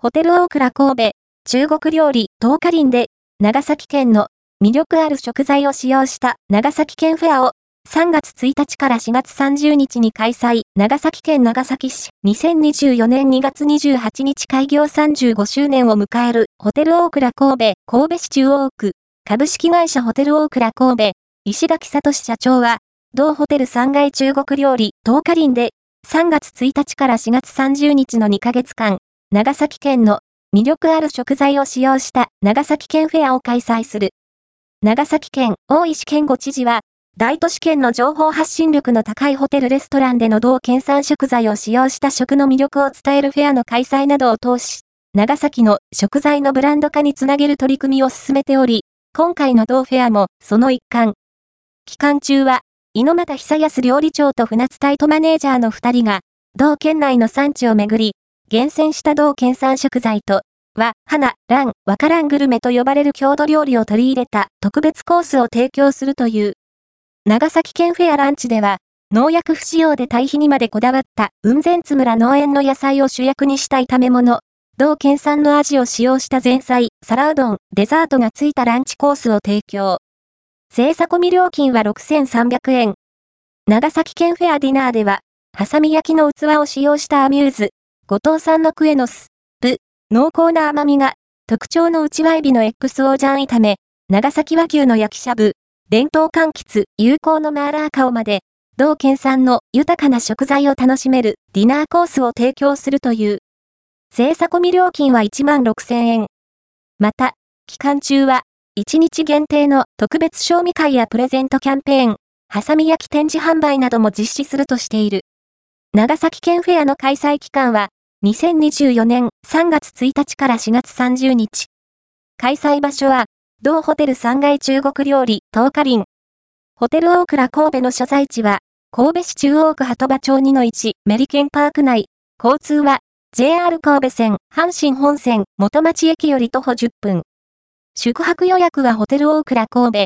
ホテル大倉神戸、中国料理、東華林で、長崎県の魅力ある食材を使用した長崎県フェアを3月1日から4月30日に開催、長崎県長崎市、2024年2月28日開業35周年を迎える、ホテル大倉神戸、神戸市中央区、株式会社ホテル大倉神戸、石垣聡社長は、同ホテル3階中国料理、東華林で、3月1日から4月30日の2ヶ月間、長崎県の魅力ある食材を使用した長崎県フェアを開催する。長崎県大石健吾知事は、大都市圏の情報発信力の高いホテルレストランでの同県産食材を使用した食の魅力を伝えるフェアの開催などを通し、長崎の食材のブランド化につなげる取り組みを進めており、今回の同フェアもその一環。期間中は、猪俣久康料理長と船津タイトマネージャーの二人が、同県内の産地をめぐり、厳選した同県産食材と、和、花、蘭、和歌蘭グルメと呼ばれる郷土料理を取り入れた特別コースを提供するという長崎県フェアランチでは、農薬不使用で堆肥にまでこだわった雲仙津村農園の野菜を主役にした炒め物、同県産の味を使用した前菜、皿うどん、デザートがついたランチコースを提供。制作込み料金は6300円。長崎県フェアディナーでは、ハサミ焼きの器を使用したアミューズ、後藤産のクエノス、プ、濃厚な甘みが、特徴の内ワイビの XO ジャン炒め、長崎和牛の焼きしゃぶ、伝統柑橘、有効のマーラーカオまで、同県産の豊かな食材を楽しめるディナーコースを提供するという。制作込み料金は1万6000円。また、期間中は、1日限定の特別賞味会やプレゼントキャンペーン、ハサミ焼き展示販売なども実施するとしている。長崎県フェアの開催期間は、2024年3月1日から4月30日。開催場所は、同ホテル3階中国料理、東華林。ホテル大倉神戸の所在地は、神戸市中央区鳩場町2の1、メリケンパーク内。交通は、JR 神戸線、阪神本線、元町駅より徒歩10分。宿泊予約はホテル大倉神戸、